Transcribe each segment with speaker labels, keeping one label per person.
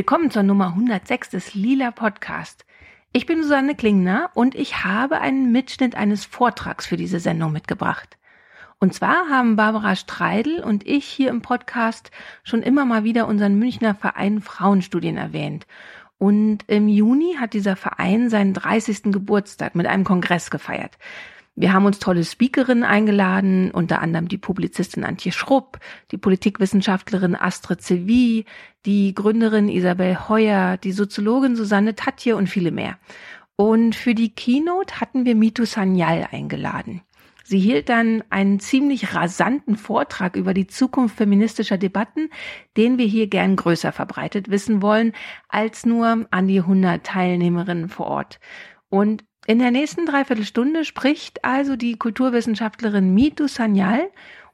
Speaker 1: Willkommen zur Nummer 106 des Lila Podcast. Ich bin Susanne Klingner und ich habe einen Mitschnitt eines Vortrags für diese Sendung mitgebracht. Und zwar haben Barbara Streidel und ich hier im Podcast schon immer mal wieder unseren Münchner Verein Frauenstudien erwähnt. Und im Juni hat dieser Verein seinen 30. Geburtstag mit einem Kongress gefeiert. Wir haben uns tolle Speakerinnen eingeladen, unter anderem die Publizistin Antje Schrupp, die Politikwissenschaftlerin Astrid Sevi, die Gründerin Isabel Heuer, die Soziologin Susanne Tatje und viele mehr. Und für die Keynote hatten wir Mitu Sanyal eingeladen. Sie hielt dann einen ziemlich rasanten Vortrag über die Zukunft feministischer Debatten, den wir hier gern größer verbreitet wissen wollen, als nur an die 100 Teilnehmerinnen vor Ort. Und in der nächsten Dreiviertelstunde spricht also die Kulturwissenschaftlerin Mitu Sanyal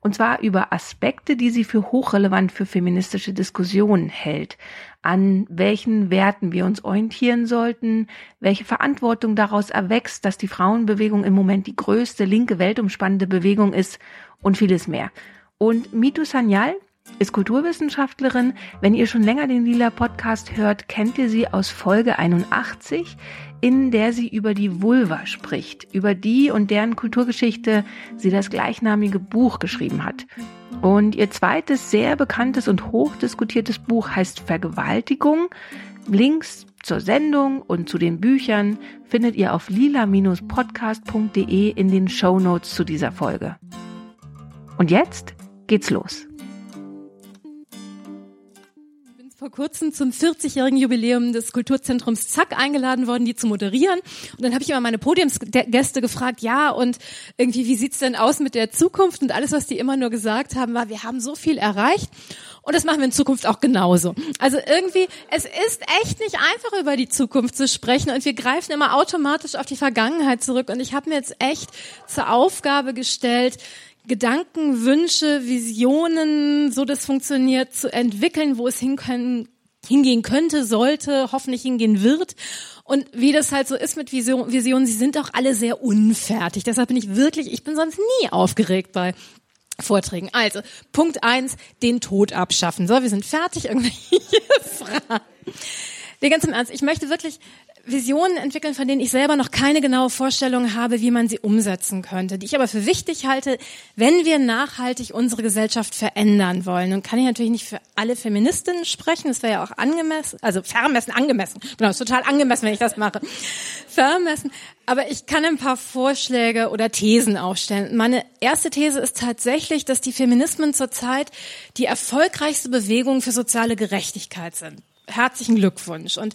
Speaker 1: und zwar über Aspekte, die sie für hochrelevant für feministische Diskussionen hält, an welchen Werten wir uns orientieren sollten, welche Verantwortung daraus erwächst, dass die Frauenbewegung im Moment die größte linke weltumspannende Bewegung ist und vieles mehr. Und Mitu Sanyal ist Kulturwissenschaftlerin. Wenn ihr schon länger den Lila Podcast hört, kennt ihr sie aus Folge 81 in der sie über die Vulva spricht, über die und deren Kulturgeschichte sie das gleichnamige Buch geschrieben hat. Und ihr zweites sehr bekanntes und hochdiskutiertes Buch heißt Vergewaltigung. Links zur Sendung und zu den Büchern findet ihr auf lila-podcast.de in den Show Notes zu dieser Folge. Und jetzt geht's los.
Speaker 2: Vor kurzem zum 40-jährigen Jubiläum des Kulturzentrums Zack eingeladen worden, die zu moderieren. Und dann habe ich immer meine Podiumsgäste gefragt, ja, und irgendwie, wie sieht's denn aus mit der Zukunft? Und alles, was die immer nur gesagt haben, war, wir haben so viel erreicht. Und das machen wir in Zukunft auch genauso. Also irgendwie, es ist echt nicht einfach, über die Zukunft zu sprechen. Und wir greifen immer automatisch auf die Vergangenheit zurück. Und ich habe mir jetzt echt zur Aufgabe gestellt, Gedanken, Wünsche, Visionen, so das funktioniert, zu entwickeln, wo es hinkönnen, hingehen könnte, sollte, hoffentlich hingehen wird. Und wie das halt so ist mit Vision, Visionen, sie sind auch alle sehr unfertig. Deshalb bin ich wirklich, ich bin sonst nie aufgeregt bei Vorträgen. Also, Punkt eins, den Tod abschaffen. So, wir sind fertig. Irgendwelche Fragen. Nee, ganz im Ernst, ich möchte wirklich Visionen entwickeln, von denen ich selber noch keine genaue Vorstellung habe, wie man sie umsetzen könnte, die ich aber für wichtig halte, wenn wir nachhaltig unsere Gesellschaft verändern wollen. Und kann ich natürlich nicht für alle Feministinnen sprechen, das wäre ja auch angemessen, also vermessen, angemessen. Genau, ist total angemessen, wenn ich das mache. Vermessen. Aber ich kann ein paar Vorschläge oder Thesen aufstellen. Meine erste These ist tatsächlich, dass die Feminismen zurzeit die erfolgreichste Bewegung für soziale Gerechtigkeit sind. Herzlichen Glückwunsch. Und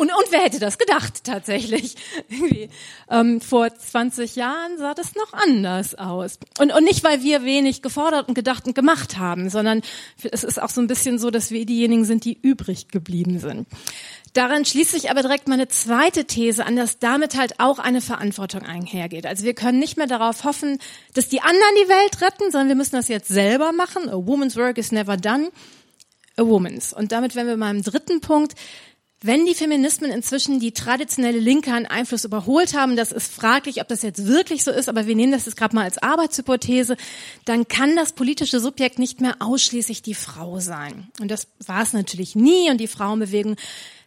Speaker 2: und, und wer hätte das gedacht tatsächlich? ähm, vor 20 Jahren sah das noch anders aus. Und, und nicht, weil wir wenig gefordert und gedacht und gemacht haben, sondern es ist auch so ein bisschen so, dass wir diejenigen sind, die übrig geblieben sind. Daran schließt sich aber direkt meine zweite These an, dass damit halt auch eine Verantwortung einhergeht. Also wir können nicht mehr darauf hoffen, dass die anderen die Welt retten, sondern wir müssen das jetzt selber machen. A woman's work is never done. A woman's. Und damit wären wir meinem dritten Punkt. Wenn die Feminismen inzwischen die traditionelle Linke an Einfluss überholt haben, das ist fraglich, ob das jetzt wirklich so ist, aber wir nehmen das jetzt gerade mal als Arbeitshypothese, dann kann das politische Subjekt nicht mehr ausschließlich die Frau sein. Und das war es natürlich nie. Und die Frauenbewegung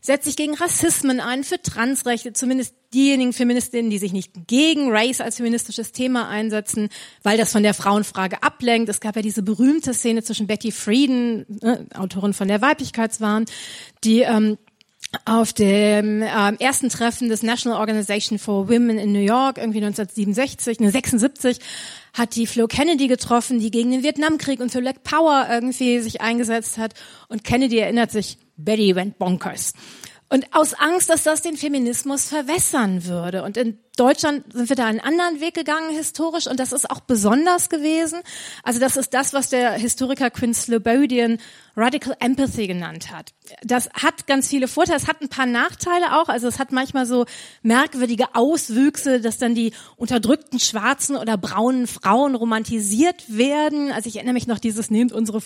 Speaker 2: setzt sich gegen Rassismen ein, für Transrechte, zumindest diejenigen Feministinnen, die sich nicht gegen Race als feministisches Thema einsetzen, weil das von der Frauenfrage ablenkt. Es gab ja diese berühmte Szene zwischen Betty Friedan, äh, Autorin von der Weiblichkeitswahn, die ähm, auf dem äh, ersten Treffen des National Organization for Women in New York, irgendwie 1967, ne, 76, hat die Flo Kennedy getroffen, die gegen den Vietnamkrieg und für Black Power irgendwie sich eingesetzt hat. Und Kennedy erinnert sich, Betty went bonkers. Und aus Angst, dass das den Feminismus verwässern würde. Und in Deutschland sind wir da einen anderen Weg gegangen historisch und das ist auch besonders gewesen. Also das ist das, was der Historiker Quinn Slobodian Radical Empathy genannt hat. Das hat ganz viele Vorteile, es hat ein paar Nachteile auch. Also es hat manchmal so merkwürdige Auswüchse, dass dann die unterdrückten schwarzen oder braunen Frauen romantisiert werden. Also ich erinnere mich noch dieses, nehmt unsere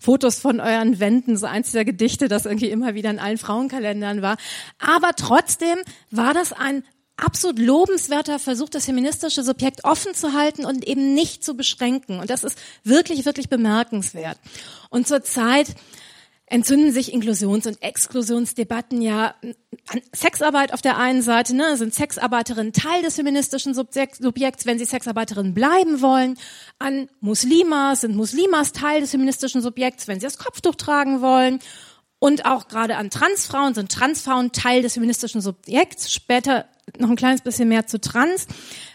Speaker 2: Fotos von euren Wänden, so eins der Gedichte, das irgendwie immer wieder in allen Frauenkalendern war. Aber trotzdem war das ein absolut lobenswerter Versuch, das feministische Subjekt offen zu halten und eben nicht zu beschränken. Und das ist wirklich, wirklich bemerkenswert. Und zurzeit entzünden sich Inklusions- und Exklusionsdebatten ja an Sexarbeit auf der einen Seite, ne, sind Sexarbeiterinnen Teil des feministischen Subjekts, wenn sie Sexarbeiterinnen bleiben wollen, an Muslimas sind Muslimas Teil des feministischen Subjekts, wenn sie das Kopftuch tragen wollen und auch gerade an Transfrauen sind Transfrauen Teil des feministischen Subjekts, später noch ein kleines bisschen mehr zu Trans.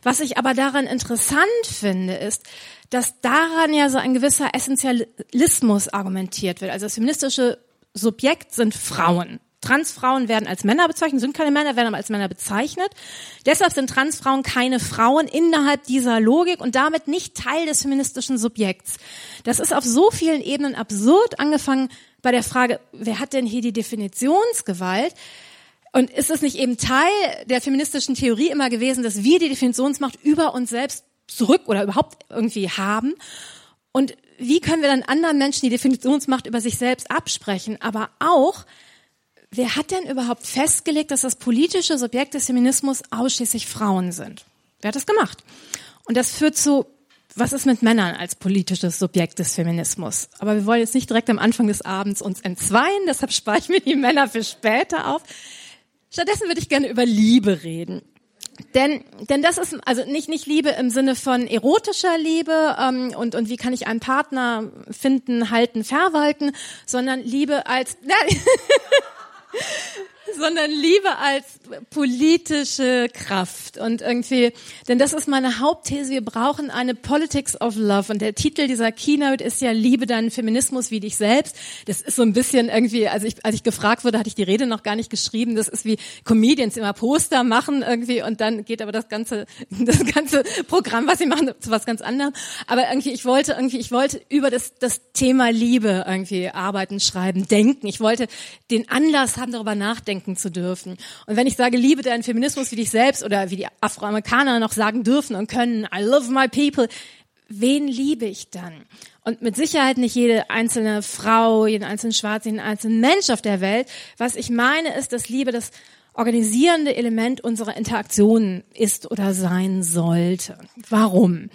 Speaker 2: Was ich aber daran interessant finde, ist, dass daran ja so ein gewisser Essentialismus argumentiert wird. Also das feministische Subjekt sind Frauen. Transfrauen werden als Männer bezeichnet, sind keine Männer, werden aber als Männer bezeichnet. Deshalb sind Transfrauen keine Frauen innerhalb dieser Logik und damit nicht Teil des feministischen Subjekts. Das ist auf so vielen Ebenen absurd, angefangen bei der Frage, wer hat denn hier die Definitionsgewalt? Und ist es nicht eben Teil der feministischen Theorie immer gewesen, dass wir die Definitionsmacht über uns selbst zurück oder überhaupt irgendwie haben? Und wie können wir dann anderen Menschen die Definitionsmacht über sich selbst absprechen? Aber auch, wer hat denn überhaupt festgelegt, dass das politische Subjekt des Feminismus ausschließlich Frauen sind? Wer hat das gemacht? Und das führt zu, was ist mit Männern als politisches Subjekt des Feminismus? Aber wir wollen jetzt nicht direkt am Anfang des Abends uns entzweien, deshalb spare ich mir die Männer für später auf. Stattdessen würde ich gerne über Liebe reden. Denn, denn das ist also nicht nicht Liebe im Sinne von erotischer Liebe ähm, und und wie kann ich einen Partner finden, halten, verwalten, sondern Liebe als sondern Liebe als politische Kraft und irgendwie, denn das ist meine Hauptthese, wir brauchen eine Politics of Love und der Titel dieser Keynote ist ja Liebe deinen Feminismus wie dich selbst. Das ist so ein bisschen irgendwie, als ich, als ich gefragt wurde, hatte ich die Rede noch gar nicht geschrieben, das ist wie Comedians immer Poster machen irgendwie und dann geht aber das ganze, das ganze Programm, was sie machen, zu was ganz anderem. Aber irgendwie, ich wollte irgendwie, ich wollte über das, das Thema Liebe irgendwie arbeiten, schreiben, denken. Ich wollte den Anlass haben, darüber nachdenken zu dürfen. Und wenn ich sage, liebe deinen Feminismus wie dich selbst oder wie die Afroamerikaner noch sagen dürfen und können, I love my people, wen liebe ich dann? Und mit Sicherheit nicht jede einzelne Frau, jeden einzelnen Schwarzen, jeden einzelnen Mensch auf der Welt. Was ich meine ist, dass Liebe das organisierende Element unserer Interaktionen ist oder sein sollte. Warum?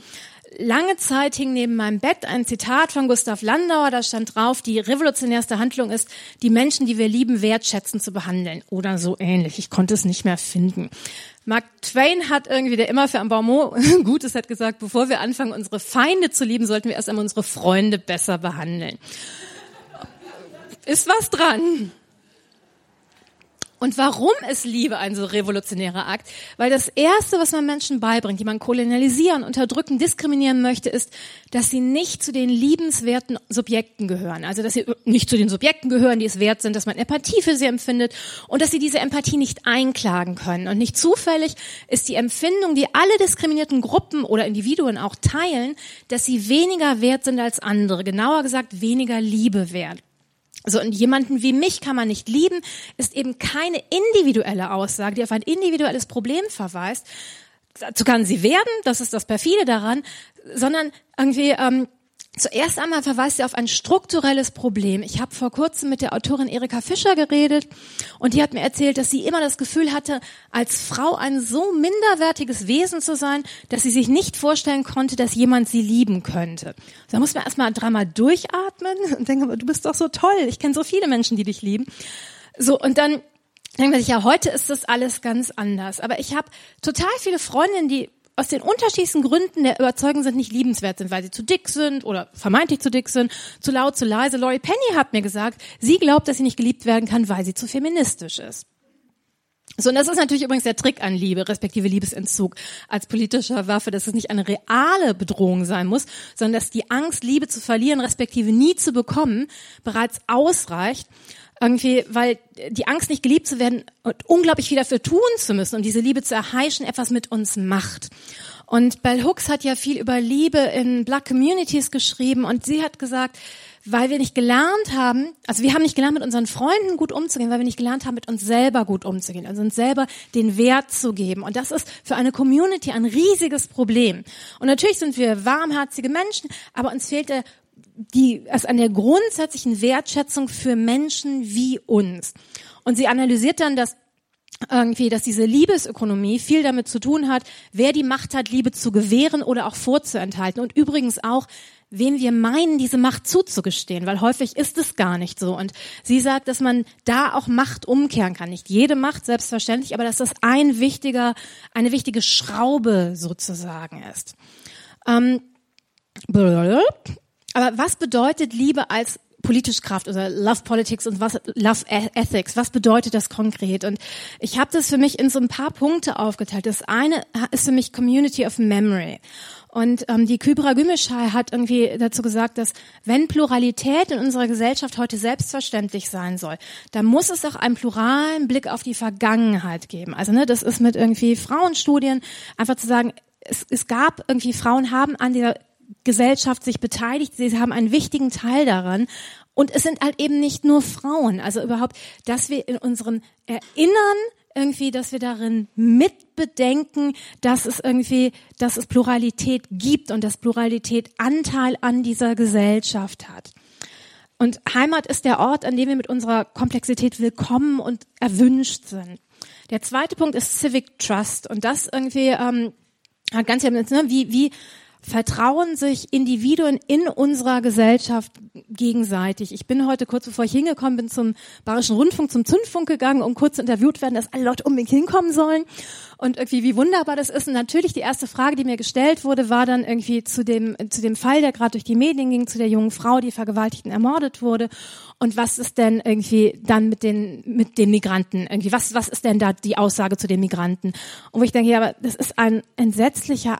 Speaker 2: Lange Zeit hing neben meinem Bett ein Zitat von Gustav Landauer, da stand drauf, die revolutionärste Handlung ist, die Menschen, die wir lieben, wertschätzen zu behandeln. Oder so ähnlich. Ich konnte es nicht mehr finden. Mark Twain hat irgendwie, der immer für ein Baumont Gutes hat gesagt, bevor wir anfangen, unsere Feinde zu lieben, sollten wir erst einmal unsere Freunde besser behandeln. Ist was dran. Und warum ist Liebe ein so revolutionärer Akt? Weil das Erste, was man Menschen beibringt, die man kolonialisieren, unterdrücken, diskriminieren möchte, ist, dass sie nicht zu den liebenswerten Subjekten gehören. Also, dass sie nicht zu den Subjekten gehören, die es wert sind, dass man Empathie für sie empfindet und dass sie diese Empathie nicht einklagen können. Und nicht zufällig ist die Empfindung, die alle diskriminierten Gruppen oder Individuen auch teilen, dass sie weniger wert sind als andere. Genauer gesagt, weniger Liebe wert. So, und jemanden wie mich kann man nicht lieben, ist eben keine individuelle Aussage, die auf ein individuelles Problem verweist. Dazu kann sie werden, das ist das perfide daran, sondern irgendwie ähm, Zuerst einmal verweist sie auf ein strukturelles Problem. Ich habe vor kurzem mit der Autorin Erika Fischer geredet und die hat mir erzählt, dass sie immer das Gefühl hatte, als Frau ein so minderwertiges Wesen zu sein, dass sie sich nicht vorstellen konnte, dass jemand sie lieben könnte. Da muss man erstmal dreimal durchatmen und denken, du bist doch so toll, ich kenne so viele Menschen, die dich lieben. So, und dann denkt man sich, ja, heute ist das alles ganz anders. Aber ich habe total viele Freundinnen, die aus den unterschiedlichsten Gründen der Überzeugung sind, nicht liebenswert sind, weil sie zu dick sind oder vermeintlich zu dick sind, zu laut, zu leise. Laurie Penny hat mir gesagt, sie glaubt, dass sie nicht geliebt werden kann, weil sie zu feministisch ist. So, und das ist natürlich übrigens der Trick an Liebe, respektive Liebesentzug als politischer Waffe, dass es nicht eine reale Bedrohung sein muss, sondern dass die Angst, Liebe zu verlieren, respektive nie zu bekommen, bereits ausreicht, irgendwie, weil die Angst, nicht geliebt zu werden und unglaublich viel dafür tun zu müssen und diese Liebe zu erheischen, etwas mit uns macht. Und Bell Hooks hat ja viel über Liebe in Black Communities geschrieben und sie hat gesagt, weil wir nicht gelernt haben, also wir haben nicht gelernt, mit unseren Freunden gut umzugehen, weil wir nicht gelernt haben, mit uns selber gut umzugehen, also uns selber den Wert zu geben. Und das ist für eine Community ein riesiges Problem. Und natürlich sind wir warmherzige Menschen, aber uns fehlt der die, also an der grundsätzlichen Wertschätzung für Menschen wie uns. Und sie analysiert dann, dass irgendwie, dass diese Liebesökonomie viel damit zu tun hat, wer die Macht hat, Liebe zu gewähren oder auch vorzuenthalten. Und übrigens auch, wem wir meinen, diese Macht zuzugestehen, weil häufig ist es gar nicht so. Und sie sagt, dass man da auch Macht umkehren kann. Nicht jede Macht, selbstverständlich, aber dass das ein wichtiger, eine wichtige Schraube sozusagen ist. Ähm, aber was bedeutet Liebe als politische Kraft oder Love Politics und was Love e-, Ethics, was bedeutet das konkret? Und ich habe das für mich in so ein paar Punkte aufgeteilt. Das eine ist für mich Community of Memory. Und ähm, die Kybra Gümüşay hat irgendwie dazu gesagt, dass wenn Pluralität in unserer Gesellschaft heute selbstverständlich sein soll, dann muss es auch einen pluralen Blick auf die Vergangenheit geben. Also ne, das ist mit irgendwie Frauenstudien einfach zu sagen, es, es gab irgendwie Frauen haben an der Gesellschaft sich beteiligt, sie haben einen wichtigen Teil daran. Und es sind halt eben nicht nur Frauen, also überhaupt, dass wir in unseren Erinnern irgendwie, dass wir darin mitbedenken, dass es irgendwie, dass es Pluralität gibt und dass Pluralität Anteil an dieser Gesellschaft hat. Und Heimat ist der Ort, an dem wir mit unserer Komplexität willkommen und erwünscht sind. Der zweite Punkt ist Civic Trust und das irgendwie ähm, hat ganz ne, wie wie vertrauen sich Individuen in unserer Gesellschaft gegenseitig. Ich bin heute kurz bevor ich hingekommen bin zum Bayerischen Rundfunk, zum Zündfunk gegangen, um kurz interviewt werden, dass alle Leute unbedingt hinkommen sollen. Und irgendwie, wie wunderbar das ist. Und natürlich die erste Frage, die mir gestellt wurde, war dann irgendwie zu dem, zu dem Fall, der gerade durch die Medien ging, zu der jungen Frau, die vergewaltigt und ermordet wurde. Und was ist denn irgendwie dann mit den, mit den Migranten? Irgendwie, was, was ist denn da die Aussage zu den Migranten? Und wo ich denke, ja, aber das ist ein entsetzlicher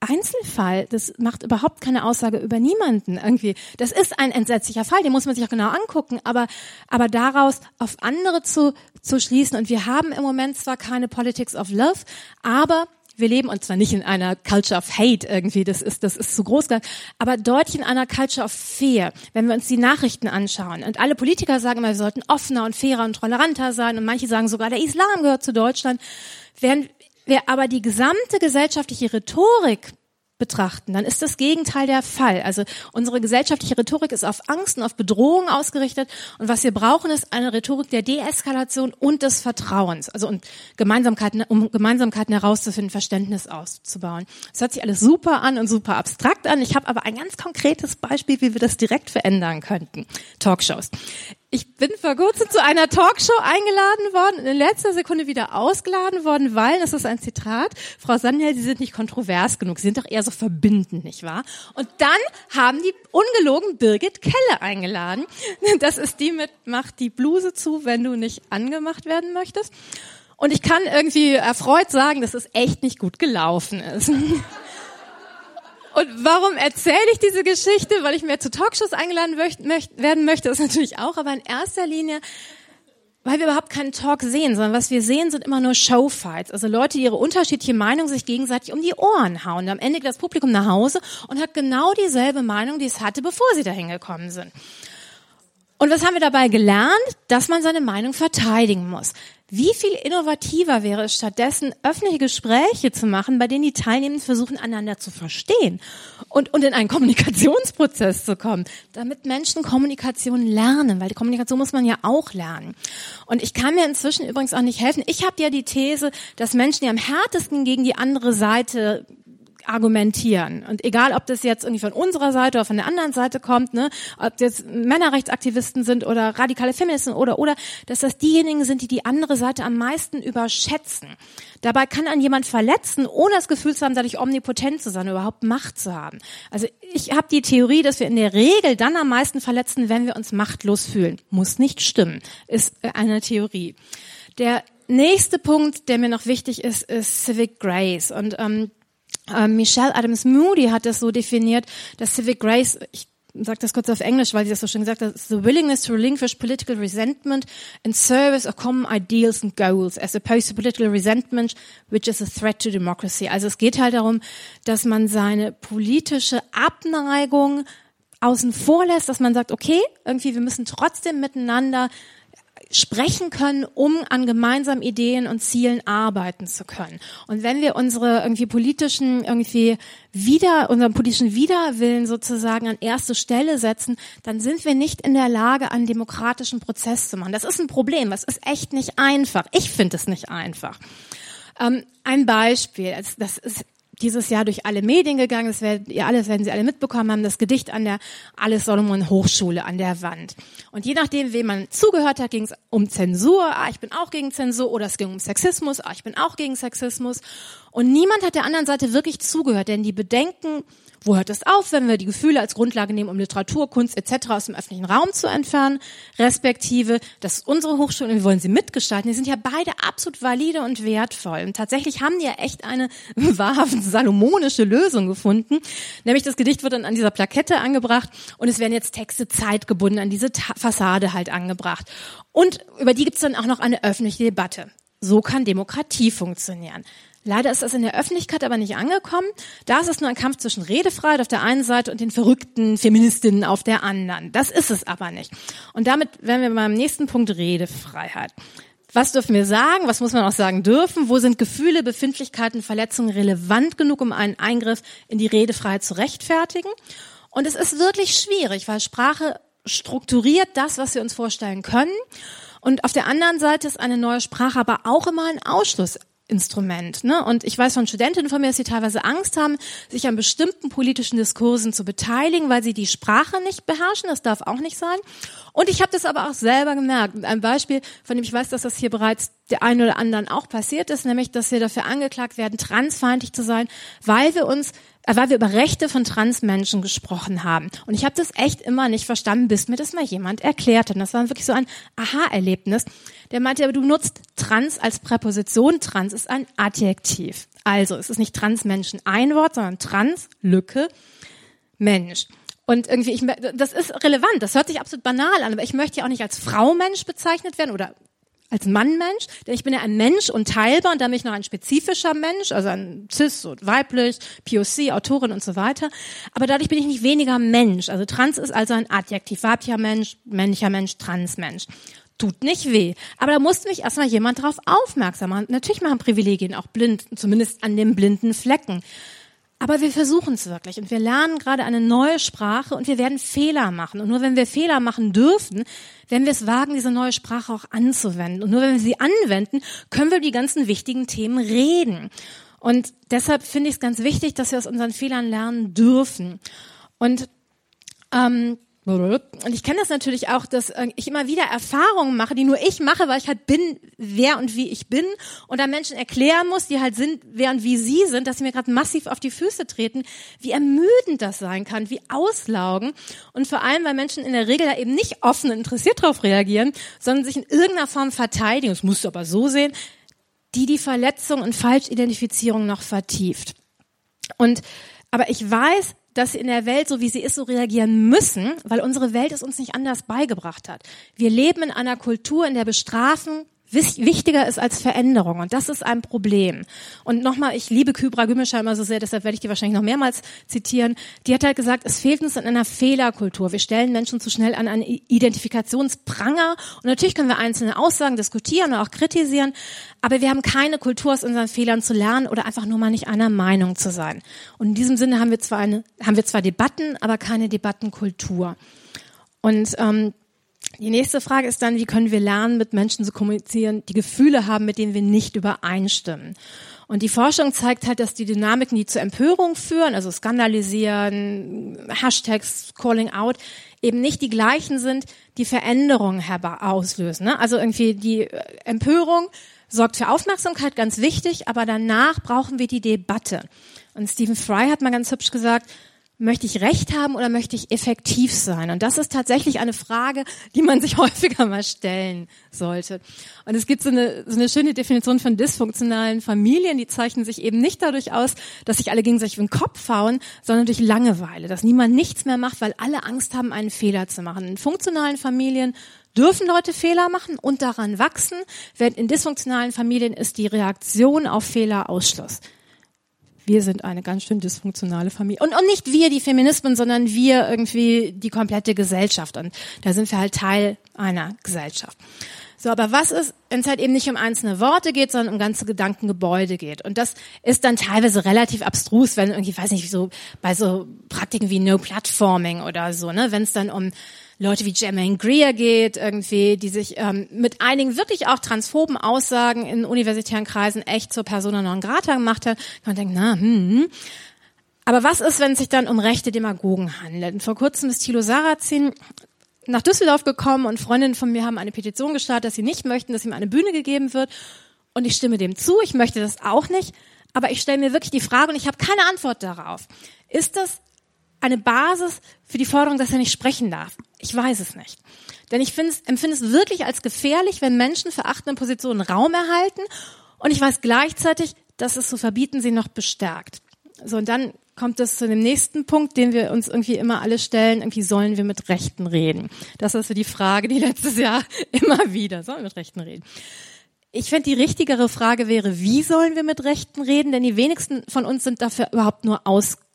Speaker 2: Einzelfall, das macht überhaupt keine Aussage über niemanden irgendwie. Das ist ein entsetzlicher Fall, den muss man sich auch genau angucken, aber, aber daraus auf andere zu, zu schließen und wir haben im Moment zwar keine Politics of Love, aber wir leben und zwar nicht in einer Culture of Hate irgendwie, das ist, das ist zu groß, aber deutlich in einer Culture of Fear, wenn wir uns die Nachrichten anschauen. Und alle Politiker sagen immer, wir sollten offener und fairer und toleranter sein und manche sagen sogar, der Islam gehört zu Deutschland. Während wir aber die gesamte gesellschaftliche Rhetorik betrachten, dann ist das Gegenteil der Fall. Also unsere gesellschaftliche Rhetorik ist auf Angst und auf Bedrohung ausgerichtet und was wir brauchen ist eine Rhetorik der Deeskalation und des Vertrauens. Also und Gemeinsamkeiten, um Gemeinsamkeiten herauszufinden, Verständnis auszubauen. Das hört sich alles super an und super abstrakt an. Ich habe aber ein ganz konkretes Beispiel, wie wir das direkt verändern könnten. Talkshows. Ich bin vor kurzem zu einer Talkshow eingeladen worden und in letzter Sekunde wieder ausgeladen worden, weil, das ist ein Zitat, Frau Sandhel, Sie sind nicht kontrovers genug, Sie sind doch eher so verbindend, nicht wahr? Und dann haben die ungelogen Birgit Kelle eingeladen. Das ist die mit, macht die Bluse zu, wenn du nicht angemacht werden möchtest. Und ich kann irgendwie erfreut sagen, dass es echt nicht gut gelaufen ist. Und warum erzähle ich diese Geschichte? Weil ich mehr zu Talkshows eingeladen werden möchte, ist natürlich auch, aber in erster Linie, weil wir überhaupt keinen Talk sehen, sondern was wir sehen, sind immer nur Showfights. Also Leute, die ihre unterschiedliche Meinung sich gegenseitig um die Ohren hauen. Und am Ende geht das Publikum nach Hause und hat genau dieselbe Meinung, die es hatte, bevor sie dahin gekommen sind. Und was haben wir dabei gelernt? Dass man seine Meinung verteidigen muss. Wie viel innovativer wäre es stattdessen, öffentliche Gespräche zu machen, bei denen die Teilnehmenden versuchen, einander zu verstehen und, und in einen Kommunikationsprozess zu kommen, damit Menschen Kommunikation lernen, weil die Kommunikation muss man ja auch lernen. Und ich kann mir inzwischen übrigens auch nicht helfen. Ich habe ja die These, dass Menschen, die am härtesten gegen die andere Seite argumentieren. Und egal, ob das jetzt irgendwie von unserer Seite oder von der anderen Seite kommt, ne, ob das Männerrechtsaktivisten sind oder radikale Feministen oder, oder, dass das diejenigen sind, die die andere Seite am meisten überschätzen. Dabei kann an jemand verletzen, ohne das Gefühl zu haben, dadurch omnipotent zu sein, überhaupt Macht zu haben. Also ich habe die Theorie, dass wir in der Regel dann am meisten verletzen, wenn wir uns machtlos fühlen. Muss nicht stimmen, ist eine Theorie. Der nächste Punkt, der mir noch wichtig ist, ist Civic Grace. Und ähm, ähm, Michelle Adams Moody hat das so definiert, dass Civic Grace, ich sage das kurz auf Englisch, weil sie das so schön gesagt hat, the willingness to relinquish political resentment in service of common ideals and goals, as opposed to political resentment, which is a threat to democracy. Also es geht halt darum, dass man seine politische Abneigung außen vor lässt, dass man sagt, okay, irgendwie, wir müssen trotzdem miteinander sprechen können, um an gemeinsamen Ideen und Zielen arbeiten zu können. Und wenn wir unsere irgendwie politischen irgendwie wieder unseren politischen Widerwillen sozusagen an erste Stelle setzen, dann sind wir nicht in der Lage, einen demokratischen Prozess zu machen. Das ist ein Problem. Das ist echt nicht einfach. Ich finde es nicht einfach. Ähm, ein Beispiel. Das ist dieses Jahr durch alle Medien gegangen. Das werden, ihr alles werden Sie alle mitbekommen haben. Das Gedicht an der Alles Solomon Hochschule an der Wand. Und je nachdem, wem man zugehört hat, ging es um Zensur. Ah, ich bin auch gegen Zensur. Oder es ging um Sexismus. Ah, ich bin auch gegen Sexismus. Und niemand hat der anderen Seite wirklich zugehört, denn die Bedenken wo hört es auf, wenn wir die Gefühle als Grundlage nehmen, um Literatur, Kunst etc. aus dem öffentlichen Raum zu entfernen, respektive, dass unsere Hochschulen, wir wollen sie mitgestalten, die sind ja beide absolut valide und wertvoll. Und tatsächlich haben die ja echt eine wahrhaft salomonische Lösung gefunden, nämlich das Gedicht wird dann an dieser Plakette angebracht und es werden jetzt Texte zeitgebunden an diese Fassade halt angebracht. Und über die gibt es dann auch noch eine öffentliche Debatte. So kann Demokratie funktionieren. Leider ist das in der Öffentlichkeit aber nicht angekommen. Da ist es nur ein Kampf zwischen Redefreiheit auf der einen Seite und den verrückten Feministinnen auf der anderen. Das ist es aber nicht. Und damit wären wir beim nächsten Punkt Redefreiheit. Was dürfen wir sagen? Was muss man auch sagen dürfen? Wo sind Gefühle, Befindlichkeiten, Verletzungen relevant genug, um einen Eingriff in die Redefreiheit zu rechtfertigen? Und es ist wirklich schwierig, weil Sprache strukturiert das, was wir uns vorstellen können. Und auf der anderen Seite ist eine neue Sprache aber auch immer ein Ausschluss Instrument. Ne? Und ich weiß von Studentinnen von mir, dass sie teilweise Angst haben, sich an bestimmten politischen Diskursen zu beteiligen, weil sie die Sprache nicht beherrschen. Das darf auch nicht sein. Und ich habe das aber auch selber gemerkt. Ein Beispiel, von dem ich weiß, dass das hier bereits der einen oder anderen auch passiert ist, nämlich, dass wir dafür angeklagt werden, transfeindlich zu sein, weil wir uns äh, weil wir über Rechte von Transmenschen gesprochen haben. Und ich habe das echt immer nicht verstanden, bis mir das mal jemand erklärt hat. Und das war wirklich so ein Aha-Erlebnis. Der meinte, aber du nutzt trans als Präposition. Trans ist ein Adjektiv. Also es ist nicht Transmenschen ein Wort, sondern Trans, Lücke, Mensch. Und irgendwie, ich, das ist relevant, das hört sich absolut banal an, aber ich möchte ja auch nicht als Frau Mensch bezeichnet werden oder als Mann-Mensch, denn ich bin ja ein Mensch und teilbar und damit noch ein spezifischer Mensch, also ein cis und weiblich, POC, Autorin und so weiter. Aber dadurch bin ich nicht weniger Mensch. Also trans ist also ein Adjektiv, weiblicher Mensch, männlicher Mensch, Transmensch. Tut nicht weh. Aber da musste mich erstmal jemand drauf aufmerksam machen. Natürlich machen Privilegien auch blind, zumindest an den blinden Flecken. Aber wir versuchen es wirklich und wir lernen gerade eine neue Sprache und wir werden Fehler machen. Und nur wenn wir Fehler machen dürfen, werden wir es wagen, diese neue Sprache auch anzuwenden. Und nur wenn wir sie anwenden, können wir die ganzen wichtigen Themen reden. Und deshalb finde ich es ganz wichtig, dass wir aus unseren Fehlern lernen dürfen. Und ähm, und ich kenne das natürlich auch, dass äh, ich immer wieder Erfahrungen mache, die nur ich mache, weil ich halt bin, wer und wie ich bin und dann Menschen erklären muss, die halt sind, wer und wie sie sind, dass sie mir gerade massiv auf die Füße treten, wie ermüdend das sein kann, wie auslaugen und vor allem, weil Menschen in der Regel da eben nicht offen und interessiert darauf reagieren, sondern sich in irgendeiner Form verteidigen, das musst du aber so sehen, die die Verletzung und Falschidentifizierung noch vertieft. Und aber ich weiß, dass sie in der Welt, so wie sie ist, so reagieren müssen, weil unsere Welt es uns nicht anders beigebracht hat. Wir leben in einer Kultur, in der Bestrafen wichtiger ist als Veränderung. Und das ist ein Problem. Und nochmal, ich liebe Kybra Gümmelsheimer so sehr, deshalb werde ich die wahrscheinlich noch mehrmals zitieren. Die hat halt gesagt, es fehlt uns an einer Fehlerkultur. Wir stellen Menschen zu schnell an einen Identifikationspranger. Und natürlich können wir einzelne Aussagen diskutieren oder auch kritisieren, aber wir haben keine Kultur aus unseren Fehlern zu lernen oder einfach nur mal nicht einer Meinung zu sein. Und in diesem Sinne haben wir zwar eine, haben wir zwar Debatten, aber keine Debattenkultur. Und ähm, die nächste Frage ist dann, wie können wir lernen, mit Menschen zu kommunizieren, die Gefühle haben, mit denen wir nicht übereinstimmen. Und die Forschung zeigt halt, dass die Dynamiken, die zur Empörung führen, also skandalisieren, Hashtags, Calling out, eben nicht die gleichen sind, die Veränderungen herbei auslösen. Ne? Also irgendwie die äh, Empörung sorgt für Aufmerksamkeit, ganz wichtig, aber danach brauchen wir die Debatte. Und Stephen Fry hat mal ganz hübsch gesagt, möchte ich Recht haben oder möchte ich effektiv sein? Und das ist tatsächlich eine Frage, die man sich häufiger mal stellen sollte. Und es gibt so eine, so eine schöne Definition von dysfunktionalen Familien, die zeichnen sich eben nicht dadurch aus, dass sich alle gegenseitig in den Kopf hauen, sondern durch Langeweile, dass niemand nichts mehr macht, weil alle Angst haben, einen Fehler zu machen. In funktionalen Familien dürfen Leute Fehler machen und daran wachsen, während in dysfunktionalen Familien ist die Reaktion auf Fehler Ausschluss. Wir sind eine ganz schön dysfunktionale Familie. Und, und nicht wir, die Feminismen, sondern wir irgendwie die komplette Gesellschaft. Und da sind wir halt Teil einer Gesellschaft. So, aber was ist, wenn es halt eben nicht um einzelne Worte geht, sondern um ganze Gedankengebäude geht? Und das ist dann teilweise relativ abstrus, wenn irgendwie, weiß nicht, so bei so Praktiken wie No Platforming oder so, ne, wenn es dann um Leute wie Jermaine Greer geht, irgendwie, die sich ähm, mit einigen wirklich auch transphoben Aussagen in universitären Kreisen echt zur Persona non grata gemacht hat. Man denkt, na, hm. Aber was ist, wenn es sich dann um rechte Demagogen handelt? Und vor kurzem ist Thilo Sarrazin nach Düsseldorf gekommen und Freundinnen von mir haben eine Petition gestartet, dass sie nicht möchten, dass ihm eine Bühne gegeben wird. Und ich stimme dem zu, ich möchte das auch nicht. Aber ich stelle mir wirklich die Frage und ich habe keine Antwort darauf. Ist das eine Basis für die Forderung, dass er nicht sprechen darf? Ich weiß es nicht. Denn ich empfinde es wirklich als gefährlich, wenn Menschen verachtende Positionen Raum erhalten. Und ich weiß gleichzeitig, dass es zu verbieten sie noch bestärkt. So, und dann kommt es zu dem nächsten Punkt, den wir uns irgendwie immer alle stellen. Irgendwie sollen wir mit Rechten reden? Das ist so die Frage, die letztes Jahr immer wieder, sollen wir mit Rechten reden? Ich fände, die richtigere Frage wäre, wie sollen wir mit Rechten reden? Denn die wenigsten von uns sind dafür überhaupt nur ausgebildet.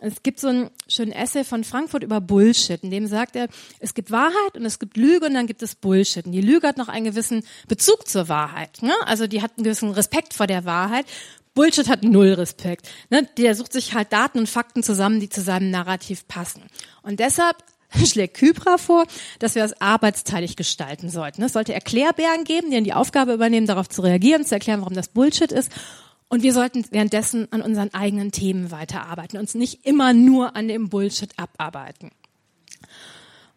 Speaker 2: Es gibt so einen schönen Essay von Frankfurt über Bullshit, in dem sagt er, es gibt Wahrheit und es gibt Lüge und dann gibt es Bullshit. Und die Lüge hat noch einen gewissen Bezug zur Wahrheit. Ne? Also die hat einen gewissen Respekt vor der Wahrheit. Bullshit hat null Respekt. Ne? Der sucht sich halt Daten und Fakten zusammen, die zu seinem Narrativ passen. Und deshalb schlägt Kypra vor, dass wir es arbeitsteilig gestalten sollten. Es sollte Erklärbären geben, die dann die Aufgabe übernehmen, darauf zu reagieren, zu erklären, warum das Bullshit ist. Und wir sollten währenddessen an unseren eigenen Themen weiterarbeiten, uns nicht immer nur an dem Bullshit abarbeiten.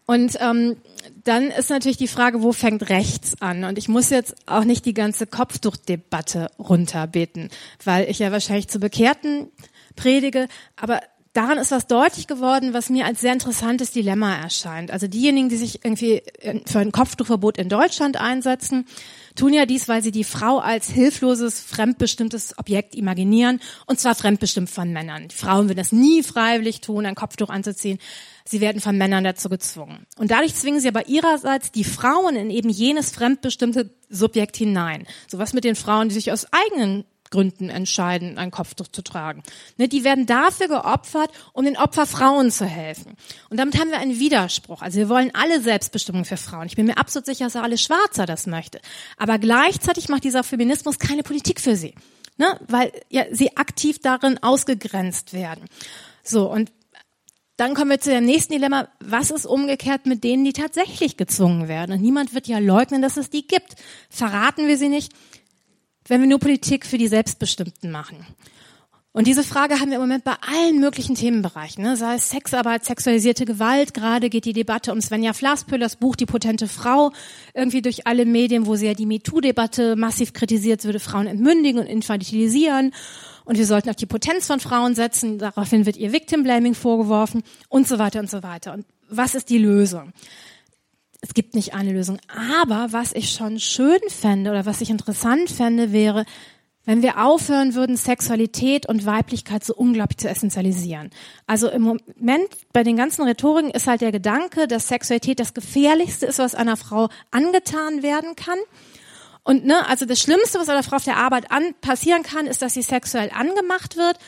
Speaker 2: Und ähm, dann ist natürlich die Frage, wo fängt rechts an? Und ich muss jetzt auch nicht die ganze Kopftuchdebatte runterbeten, weil ich ja wahrscheinlich zu Bekehrten predige, aber daran ist was deutlich geworden, was mir als sehr interessantes Dilemma erscheint. Also diejenigen, die sich irgendwie für ein Kopftuchverbot in Deutschland einsetzen, tun ja dies, weil sie die Frau als hilfloses, fremdbestimmtes Objekt imaginieren, und zwar fremdbestimmt von Männern. Die Frauen würden das nie freiwillig tun, ein Kopftuch anzuziehen. Sie werden von Männern dazu gezwungen. Und dadurch zwingen sie aber ihrerseits die Frauen in eben jenes fremdbestimmte Subjekt hinein. So was mit den Frauen, die sich aus eigenen Gründen entscheiden, ein Kopftuch zu tragen. Ne, die werden dafür geopfert, um den Opferfrauen zu helfen. Und damit haben wir einen Widerspruch. Also wir wollen alle Selbstbestimmung für Frauen. Ich bin mir absolut sicher, dass alle Schwarzer das möchte. Aber gleichzeitig macht dieser Feminismus keine Politik für sie. Ne, weil sie aktiv darin ausgegrenzt werden. So, und dann kommen wir zu dem nächsten Dilemma. Was ist umgekehrt mit denen, die tatsächlich gezwungen werden? Und niemand wird ja leugnen, dass es die gibt. Verraten wir sie nicht? Wenn wir nur Politik für die Selbstbestimmten machen. Und diese Frage haben wir im Moment bei allen möglichen Themenbereichen, ne? sei es Sexarbeit, sexualisierte Gewalt. Gerade geht die Debatte um Svenja Flaspöllers Buch Die potente Frau irgendwie durch alle Medien, wo sie ja die MeToo-Debatte massiv kritisiert, würde Frauen entmündigen und infantilisieren. Und wir sollten auf die Potenz von Frauen setzen. Daraufhin wird ihr Victim-Blaming vorgeworfen und so weiter und so weiter. Und was ist die Lösung? Es gibt nicht eine Lösung. Aber was ich schon schön fände oder was ich interessant fände, wäre, wenn wir aufhören würden, Sexualität und Weiblichkeit so unglaublich zu essentialisieren. Also im Moment bei den ganzen Rhetoriken ist halt der Gedanke, dass Sexualität das Gefährlichste ist, was einer Frau angetan werden kann. Und ne, also das Schlimmste, was einer Frau auf der Arbeit an, passieren kann, ist, dass sie sexuell angemacht wird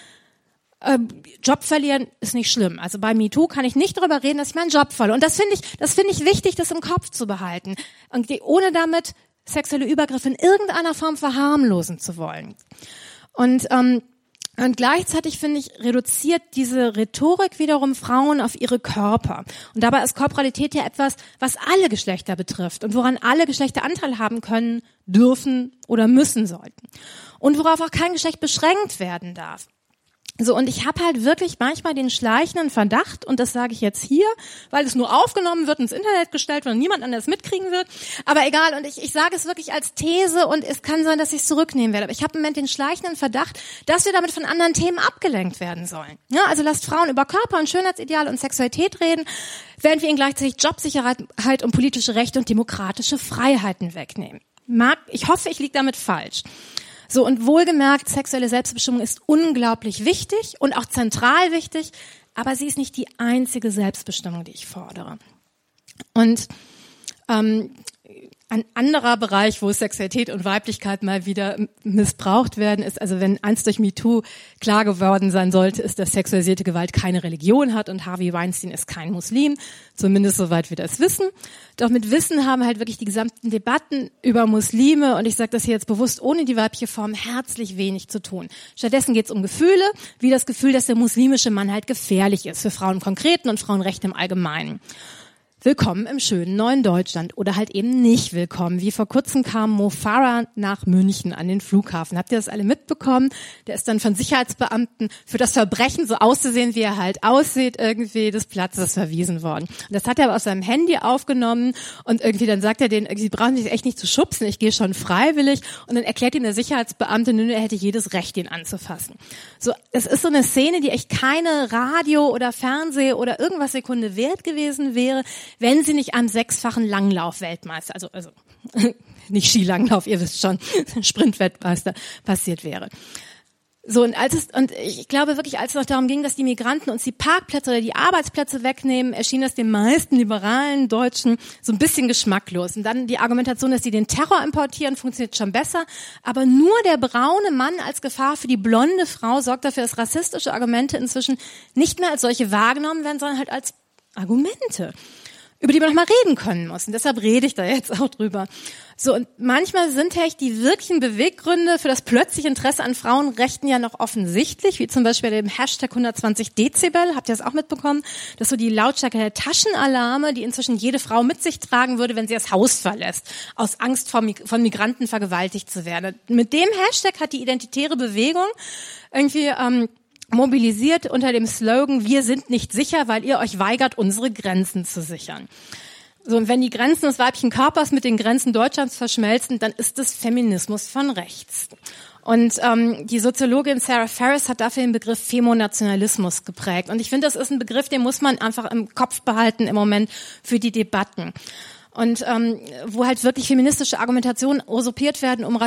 Speaker 2: äh, Job verlieren ist nicht schlimm. Also bei MeToo kann ich nicht darüber reden, dass ich meinen Job verliere. Und das finde ich, das finde ich wichtig, das im Kopf zu behalten. Und ohne damit sexuelle Übergriffe in irgendeiner Form verharmlosen zu wollen. Und, ähm, und gleichzeitig finde ich, reduziert diese Rhetorik wiederum Frauen auf ihre Körper. Und dabei ist Korporalität ja etwas, was alle Geschlechter betrifft und woran alle Geschlechter Anteil haben können, dürfen oder müssen sollten. Und worauf auch kein Geschlecht beschränkt werden darf. So, und ich habe halt wirklich manchmal den schleichenden Verdacht, und das sage ich jetzt hier, weil es nur aufgenommen wird, ins Internet gestellt wird und niemand anders mitkriegen wird. Aber egal, und ich, ich sage es wirklich als These und es kann sein, dass ich es zurücknehmen werde. Aber ich habe im Moment den schleichenden Verdacht, dass wir damit von anderen Themen abgelenkt werden sollen. Ja, also lasst Frauen über Körper und Schönheitsideale und Sexualität reden, während wir ihnen gleichzeitig Jobsicherheit und politische Rechte und demokratische Freiheiten wegnehmen. Mag, ich hoffe, ich liege damit falsch. So, und wohlgemerkt, sexuelle Selbstbestimmung ist unglaublich wichtig und auch zentral wichtig, aber sie ist nicht die einzige Selbstbestimmung, die ich fordere. Und ähm, ein anderer Bereich, wo Sexualität und Weiblichkeit mal wieder missbraucht werden, ist also wenn eins durch MeToo klar geworden sein sollte, ist, dass sexualisierte Gewalt keine Religion hat und Harvey Weinstein ist kein Muslim, zumindest soweit wir das wissen. Doch mit Wissen haben halt wirklich die gesamten Debatten über Muslime, und ich sage das hier jetzt bewusst ohne die weibliche Form, herzlich wenig zu tun. Stattdessen geht es um Gefühle, wie das Gefühl, dass der muslimische Mann halt gefährlich ist für Frauen Konkreten und Frauenrechte im Allgemeinen. Willkommen im schönen neuen Deutschland oder halt eben nicht willkommen. Wie vor kurzem kam Mo Farah nach München an den Flughafen. Habt ihr das alle mitbekommen? Der ist dann von Sicherheitsbeamten für das Verbrechen, so auszusehen, wie er halt aussieht, irgendwie des Platzes verwiesen worden. Und das hat er aus seinem Handy aufgenommen und irgendwie dann sagt er denen, sie brauchen sich echt nicht zu schubsen, ich gehe schon freiwillig. Und dann erklärt ihm der Sicherheitsbeamte, nun, er hätte jedes Recht, ihn anzufassen. So, es ist so eine Szene, die echt keine Radio oder Fernseh oder irgendwas Sekunde wert gewesen wäre wenn sie nicht am sechsfachen Langlauf-Weltmeister, also, also nicht Skilanglauf, ihr wisst schon, Sprintweltmeister passiert wäre. So, und als es, und ich glaube wirklich, als es noch darum ging, dass die Migranten uns die Parkplätze oder die Arbeitsplätze wegnehmen, erschien das den meisten liberalen Deutschen so ein bisschen geschmacklos. Und dann die Argumentation, dass sie den Terror importieren, funktioniert schon besser. Aber nur der braune Mann als Gefahr für die blonde Frau sorgt dafür, dass rassistische Argumente inzwischen nicht mehr als solche wahrgenommen werden, sondern halt als Argumente über die man noch mal reden können muss. Und deshalb rede ich da jetzt auch drüber. So, und manchmal sind echt die wirklichen Beweggründe für das plötzliche Interesse an Frauenrechten ja noch offensichtlich, wie zum Beispiel dem Hashtag 120 Dezibel, habt ihr das auch mitbekommen? Das ist so die Lautstärke der Taschenalarme, die inzwischen jede Frau mit sich tragen würde, wenn sie das Haus verlässt, aus Angst von Migranten vergewaltigt zu werden. Mit dem Hashtag hat die identitäre Bewegung irgendwie ähm, mobilisiert unter dem Slogan, wir sind nicht sicher, weil ihr euch weigert, unsere Grenzen zu sichern. So, und wenn die Grenzen des weiblichen Körpers mit den Grenzen Deutschlands verschmelzen, dann ist es Feminismus von rechts. Und ähm, die Soziologin Sarah Ferris hat dafür den Begriff Femonationalismus geprägt. Und ich finde, das ist ein Begriff, den muss man einfach im Kopf behalten im Moment für die Debatten und ähm, wo halt wirklich feministische Argumentationen usurpiert werden, um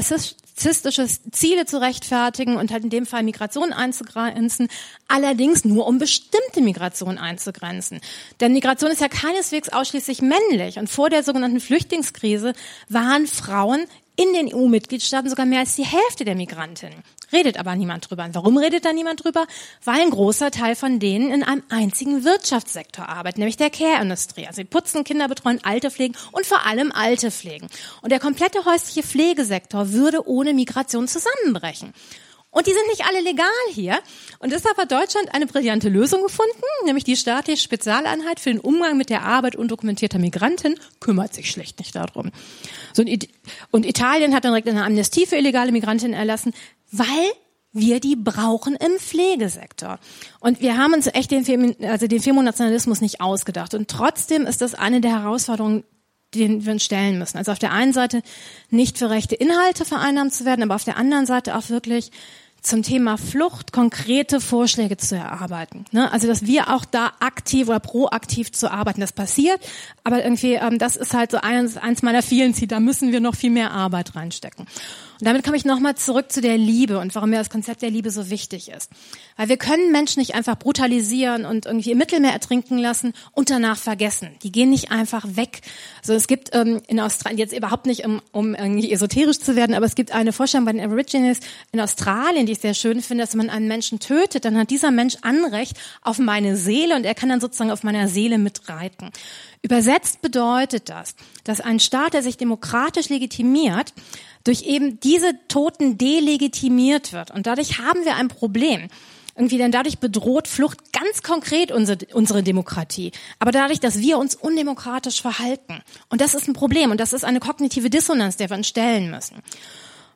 Speaker 2: rassistische Ziele zu rechtfertigen und halt in dem Fall Migration einzugrenzen, allerdings nur um bestimmte Migration einzugrenzen. Denn Migration ist ja keineswegs ausschließlich männlich und vor der sogenannten Flüchtlingskrise waren Frauen in den EU-Mitgliedstaaten sogar mehr als die Hälfte der Migrantinnen. Redet aber niemand drüber. Und warum redet da niemand drüber? Weil ein großer Teil von denen in einem einzigen Wirtschaftssektor arbeiten, nämlich der Care-Industrie. Also sie putzen, Kinder betreuen, Alte pflegen und vor allem Alte pflegen. Und der komplette häusliche Pflegesektor würde ohne Migration zusammenbrechen. Und die sind nicht alle legal hier. Und deshalb hat Deutschland eine brillante Lösung gefunden, nämlich die staatliche Spezialeinheit für den Umgang mit der Arbeit undokumentierter Migranten kümmert sich schlecht nicht darum. So, und Italien hat dann direkt eine Amnestie für illegale Migrantinnen erlassen, weil wir die brauchen im Pflegesektor. Und wir haben uns echt den, Femi also den Femonationalismus nicht ausgedacht. Und trotzdem ist das eine der Herausforderungen, den wir uns stellen müssen. Also auf der einen Seite nicht für rechte Inhalte vereinnahmt zu werden, aber auf der anderen Seite auch wirklich zum Thema Flucht konkrete Vorschläge zu erarbeiten. Ne? Also dass wir auch da aktiv oder proaktiv zu arbeiten. Das passiert, aber irgendwie ähm, das ist halt so eins, eins meiner vielen Ziele. Da müssen wir noch viel mehr Arbeit reinstecken. Und damit komme ich nochmal zurück zu der Liebe und warum mir das Konzept der Liebe so wichtig ist. Weil wir können Menschen nicht einfach brutalisieren und irgendwie im Mittelmeer ertrinken lassen und danach vergessen. Die gehen nicht einfach weg. Also es gibt ähm, in Australien, jetzt überhaupt nicht, um, um irgendwie esoterisch zu werden, aber es gibt eine Vorstellung bei den Aborigines in Australien, die ich sehr schön finde, dass wenn man einen Menschen tötet, dann hat dieser Mensch Anrecht auf meine Seele und er kann dann sozusagen auf meiner Seele mitreiten. Übersetzt bedeutet das, dass ein Staat, der sich demokratisch legitimiert, durch eben diese Toten delegitimiert wird. Und dadurch haben wir ein Problem. Irgendwie, denn dadurch bedroht Flucht ganz konkret unsere, unsere Demokratie. Aber dadurch, dass wir uns undemokratisch verhalten. Und das ist ein Problem. Und das ist eine kognitive Dissonanz, der wir uns stellen müssen.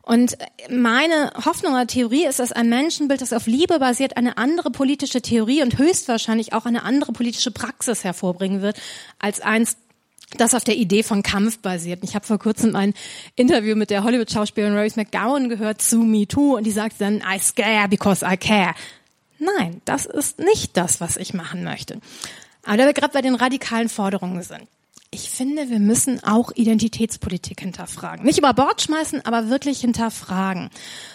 Speaker 2: Und meine Hoffnung oder Theorie ist, dass ein Menschenbild, das auf Liebe basiert, eine andere politische Theorie und höchstwahrscheinlich auch eine andere politische Praxis hervorbringen wird, als eins, das auf der Idee von Kampf basiert. Ich habe vor kurzem ein Interview mit der Hollywood-Schauspielerin Rose McGowan gehört zu Me Too und die sagt dann, I scare because I care. Nein, das ist nicht das, was ich machen möchte. Aber da wir gerade bei den radikalen Forderungen sind. Ich finde, wir müssen auch Identitätspolitik hinterfragen. Nicht über Bord schmeißen, aber wirklich hinterfragen.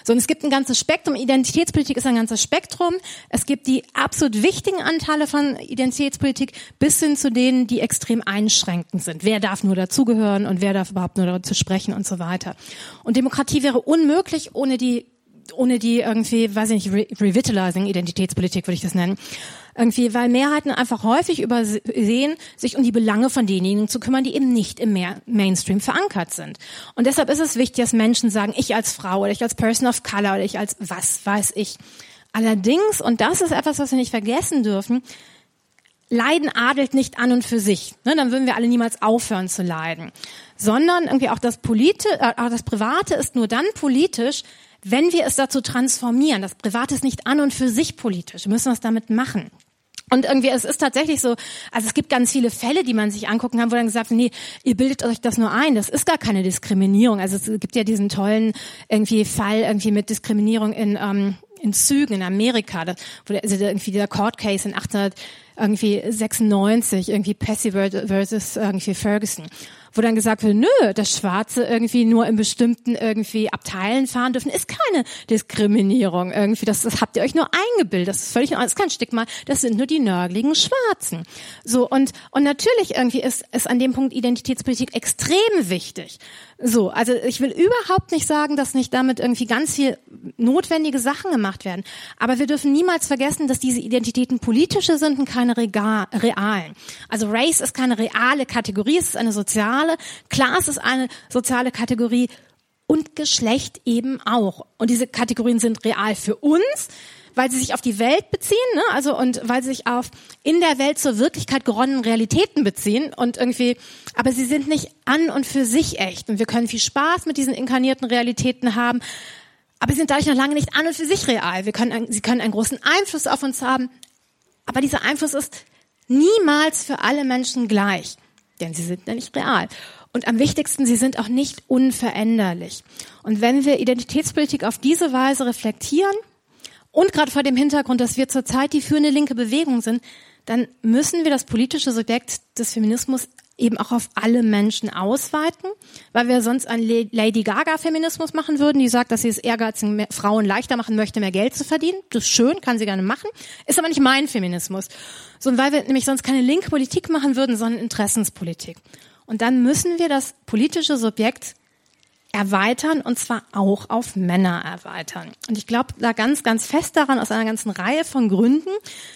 Speaker 2: So, und es gibt ein ganzes Spektrum. Identitätspolitik ist ein ganzes Spektrum. Es gibt die absolut wichtigen Anteile von Identitätspolitik bis hin zu denen, die extrem einschränkend sind. Wer darf nur dazugehören und wer darf überhaupt nur dazu sprechen und so weiter. Und Demokratie wäre unmöglich ohne die ohne die irgendwie, weiß ich nicht, revitalizing Identitätspolitik würde ich das nennen. Irgendwie, weil Mehrheiten einfach häufig übersehen, sich um die Belange von denjenigen zu kümmern, die eben nicht im Mainstream verankert sind. Und deshalb ist es wichtig, dass Menschen sagen, ich als Frau oder ich als Person of Color oder ich als was weiß ich. Allerdings, und das ist etwas, was wir nicht vergessen dürfen, Leiden adelt nicht an und für sich. Ne, dann würden wir alle niemals aufhören zu leiden. Sondern irgendwie auch das Polite, äh, das Private ist nur dann politisch, wenn wir es dazu transformieren, das Private ist nicht an und für sich politisch, wir müssen was damit machen. Und irgendwie, es ist tatsächlich so, also es gibt ganz viele Fälle, die man sich angucken kann, wo dann gesagt wird, nee, ihr bildet euch das nur ein, das ist gar keine Diskriminierung. Also es gibt ja diesen tollen irgendwie Fall irgendwie mit Diskriminierung in, ähm, in Zügen in Amerika, da, wo der, also irgendwie dieser Court Case in 1800 irgendwie 96, irgendwie Passy versus irgendwie Ferguson wo dann gesagt wird, nö, das Schwarze irgendwie nur in bestimmten irgendwie Abteilen fahren dürfen, ist keine Diskriminierung irgendwie. Das, das habt ihr euch nur eingebildet. Das ist völlig, das ist kein Stigma. Das sind nur die nörgligen Schwarzen. So und und natürlich irgendwie ist ist an dem Punkt Identitätspolitik extrem wichtig. So, also ich will überhaupt nicht sagen, dass nicht damit irgendwie ganz viel notwendige Sachen gemacht werden. Aber wir dürfen niemals vergessen, dass diese Identitäten politische sind und keine realen. Also Race ist keine reale Kategorie, es ist eine soziale. Class ist eine soziale Kategorie und Geschlecht eben auch. Und diese Kategorien sind real für uns, weil sie sich auf die Welt beziehen, ne? also und weil sie sich auf in der Welt zur Wirklichkeit geronnenen Realitäten beziehen und irgendwie, aber sie sind nicht an und für sich echt und wir können viel Spaß mit diesen inkarnierten Realitäten haben, aber sie sind dadurch noch lange nicht an und für sich real. Wir können, sie können einen großen Einfluss auf uns haben, aber dieser Einfluss ist niemals für alle Menschen gleich, denn sie sind ja nicht real. Und am wichtigsten, sie sind auch nicht unveränderlich. Und wenn wir Identitätspolitik auf diese Weise reflektieren, und gerade vor dem Hintergrund, dass wir zurzeit die führende linke Bewegung sind, dann müssen wir das politische Subjekt des Feminismus eben auch auf alle Menschen ausweiten, weil wir sonst einen Lady Gaga Feminismus machen würden, die sagt, dass sie es ehrgeizigen Frauen leichter machen möchte, mehr Geld zu verdienen. Das ist schön, kann sie gerne machen, ist aber nicht mein Feminismus. So, weil wir nämlich sonst keine linke Politik machen würden, sondern Interessenspolitik. Und dann müssen wir das politische Subjekt erweitern und zwar auch auf Männer erweitern. Und ich glaube da ganz, ganz fest daran aus einer ganzen Reihe von Gründen,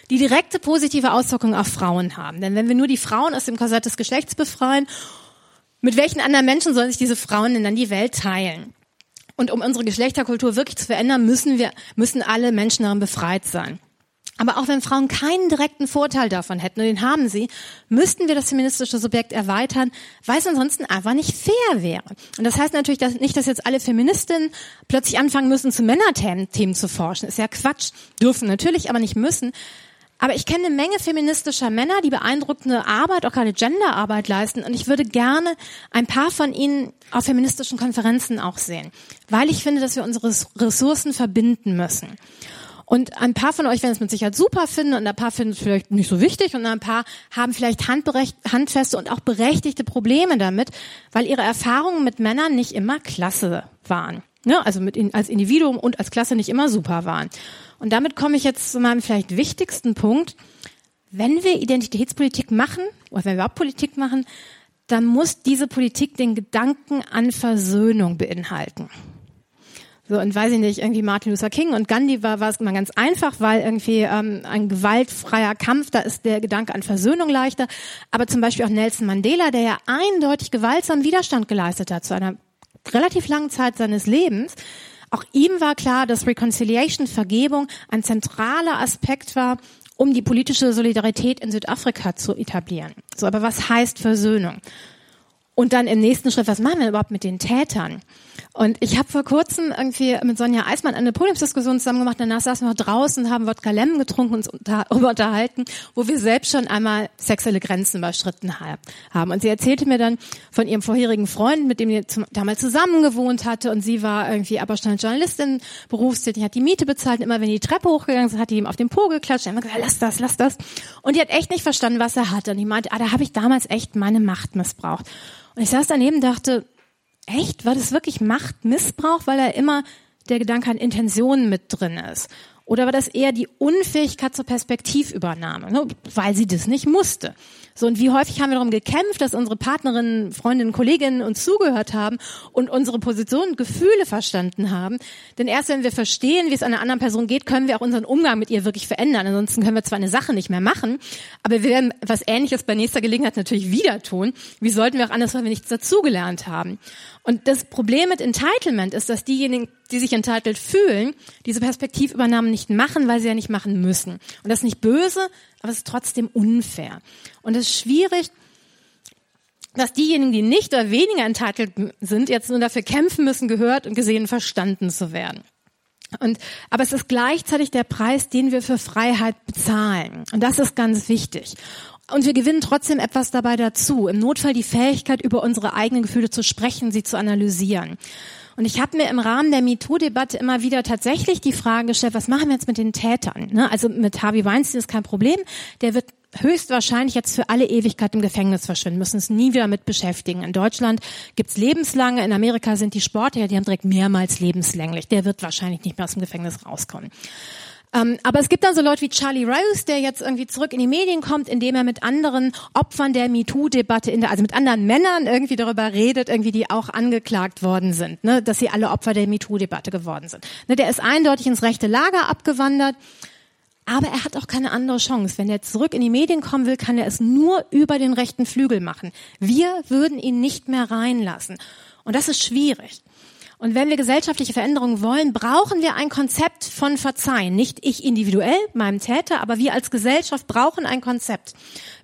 Speaker 2: die direkte positive Auswirkungen auf Frauen haben. Denn wenn wir nur die Frauen aus dem Korsett des Geschlechts befreien, mit welchen anderen Menschen sollen sich diese Frauen denn dann die Welt teilen? Und um unsere Geschlechterkultur wirklich zu verändern, müssen wir, müssen alle Menschen daran befreit sein. Aber auch wenn Frauen keinen direkten Vorteil davon hätten, und den haben sie, müssten wir das feministische Subjekt erweitern, weil es ansonsten einfach nicht fair wäre. Und das heißt natürlich dass nicht, dass jetzt alle Feministinnen plötzlich anfangen müssen, zu Männerthemen zu forschen. Ist ja Quatsch. Dürfen natürlich, aber nicht müssen. Aber ich kenne eine Menge feministischer Männer, die beeindruckende Arbeit, auch gerade Genderarbeit leisten. Und ich würde gerne ein paar von ihnen auf feministischen Konferenzen auch sehen, weil ich finde, dass wir unsere Ressourcen verbinden müssen. Und ein paar von euch werden es mit Sicherheit super finden und ein paar finden es vielleicht nicht so wichtig und ein paar haben vielleicht handfeste und auch berechtigte Probleme damit, weil ihre Erfahrungen mit Männern nicht immer klasse waren. Ne? Also mit in, als Individuum und als Klasse nicht immer super waren. Und damit komme ich jetzt zu meinem vielleicht wichtigsten Punkt. Wenn wir Identitätspolitik machen, oder wenn wir überhaupt Politik machen, dann muss diese Politik den Gedanken an Versöhnung beinhalten. So, und weiß ich nicht, irgendwie Martin Luther King und Gandhi war, war es immer ganz einfach, weil irgendwie ähm, ein gewaltfreier Kampf, da ist der Gedanke an Versöhnung leichter. Aber zum Beispiel auch Nelson Mandela, der ja eindeutig gewaltsam Widerstand geleistet hat zu einer relativ langen Zeit seines Lebens, auch ihm war klar, dass Reconciliation, Vergebung ein zentraler Aspekt war, um die politische Solidarität in Südafrika zu etablieren. So, aber was heißt Versöhnung? Und dann im nächsten Schritt, was machen wir überhaupt mit den Tätern? Und ich habe vor kurzem irgendwie mit Sonja Eismann eine Podiumsdiskussion zusammen gemacht. Danach saßen wir draußen, haben Wodka Lemon getrunken und uns darüber unterhalten, wo wir selbst schon einmal sexuelle Grenzen überschritten haben. Und sie erzählte mir dann von ihrem vorherigen Freund, mit dem sie damals zusammen gewohnt hatte. Und sie war irgendwie aber schon Journalistin, berufstätig, hat die Miete bezahlt. Und immer wenn die Treppe hochgegangen ist, hat die ihm auf den Po geklatscht. Und immer gesagt, lass das, lass das. Und die hat echt nicht verstanden, was er hatte. Und ich meinte, ah, da habe ich damals echt meine Macht missbraucht. Und ich saß daneben, dachte, Echt? War das wirklich Machtmissbrauch, weil da immer der Gedanke an Intentionen mit drin ist? Oder war das eher die Unfähigkeit zur Perspektivübernahme, ne? weil sie das nicht musste? So, und wie häufig haben wir darum gekämpft, dass unsere Partnerinnen, Freundinnen, Kolleginnen uns zugehört haben und unsere Position und Gefühle verstanden haben. Denn erst wenn wir verstehen, wie es einer anderen Person geht, können wir auch unseren Umgang mit ihr wirklich verändern. Ansonsten können wir zwar eine Sache nicht mehr machen, aber wir werden was Ähnliches bei nächster Gelegenheit natürlich wieder tun. Wie sollten wir auch anders, weil wir nichts dazugelernt haben? Und das Problem mit Entitlement ist, dass diejenigen, die sich entitled fühlen, diese Perspektivübernahmen nicht machen, weil sie ja nicht machen müssen. Und das ist nicht böse, aber es ist trotzdem unfair. Und es ist schwierig, dass diejenigen, die nicht oder weniger entitled sind, jetzt nur dafür kämpfen müssen, gehört und gesehen, verstanden zu werden. Und, aber es ist gleichzeitig der Preis, den wir für Freiheit bezahlen. Und das ist ganz wichtig. Und wir gewinnen trotzdem etwas dabei dazu. Im Notfall die Fähigkeit, über unsere eigenen Gefühle zu sprechen, sie zu analysieren. Und ich habe mir im Rahmen der MeToo-Debatte immer wieder tatsächlich die Frage gestellt, was machen wir jetzt mit den Tätern? Ne? Also mit Harvey Weinstein ist kein Problem. Der wird höchstwahrscheinlich jetzt für alle Ewigkeit im Gefängnis verschwinden, müssen es nie wieder mit beschäftigen. In Deutschland gibt's lebenslange, in Amerika sind die Sportler, die haben direkt mehrmals lebenslänglich. Der wird wahrscheinlich nicht mehr aus dem Gefängnis rauskommen. Ähm, aber es gibt dann so Leute wie Charlie Rose, der jetzt irgendwie zurück in die Medien kommt, indem er mit anderen Opfern der MeToo-Debatte, also mit anderen Männern irgendwie darüber redet, irgendwie die auch angeklagt worden sind, ne, dass sie alle Opfer der MeToo-Debatte geworden sind. Ne, der ist eindeutig ins rechte Lager abgewandert. Aber er hat auch keine andere Chance. Wenn er zurück in die Medien kommen will, kann er es nur über den rechten Flügel machen. Wir würden ihn nicht mehr reinlassen. Und das ist schwierig. Und wenn wir gesellschaftliche Veränderungen wollen, brauchen wir ein Konzept von Verzeihen. Nicht ich individuell, meinem Täter, aber wir als Gesellschaft brauchen ein Konzept.